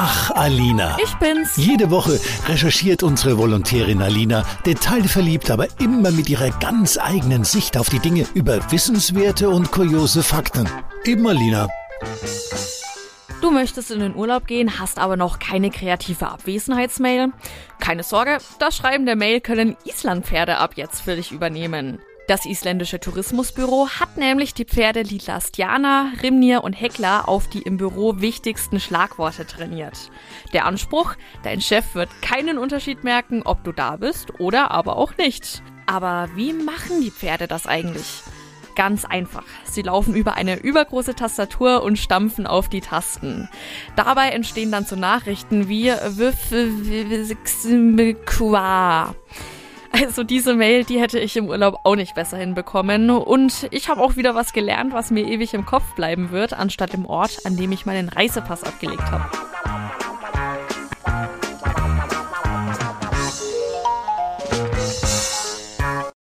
Ach, Alina. Ich bin's. Jede Woche recherchiert unsere Volontärin Alina, detailverliebt, aber immer mit ihrer ganz eigenen Sicht auf die Dinge über wissenswerte und kuriose Fakten. Eben Alina. Du möchtest in den Urlaub gehen, hast aber noch keine kreative Abwesenheitsmail? Keine Sorge, das Schreiben der Mail können Islandpferde ab jetzt für dich übernehmen. Das isländische Tourismusbüro hat nämlich die Pferde Lila Stjana, Rimnir und Hekla auf die im Büro wichtigsten Schlagworte trainiert. Der Anspruch, dein Chef wird keinen Unterschied merken, ob du da bist oder aber auch nicht. Aber wie machen die Pferde das eigentlich? Ganz einfach. Sie laufen über eine übergroße Tastatur und stampfen auf die Tasten. Dabei entstehen dann so Nachrichten wie Qua. Also diese Mail, die hätte ich im Urlaub auch nicht besser hinbekommen. Und ich habe auch wieder was gelernt, was mir ewig im Kopf bleiben wird, anstatt im Ort, an dem ich meinen Reisepass abgelegt habe.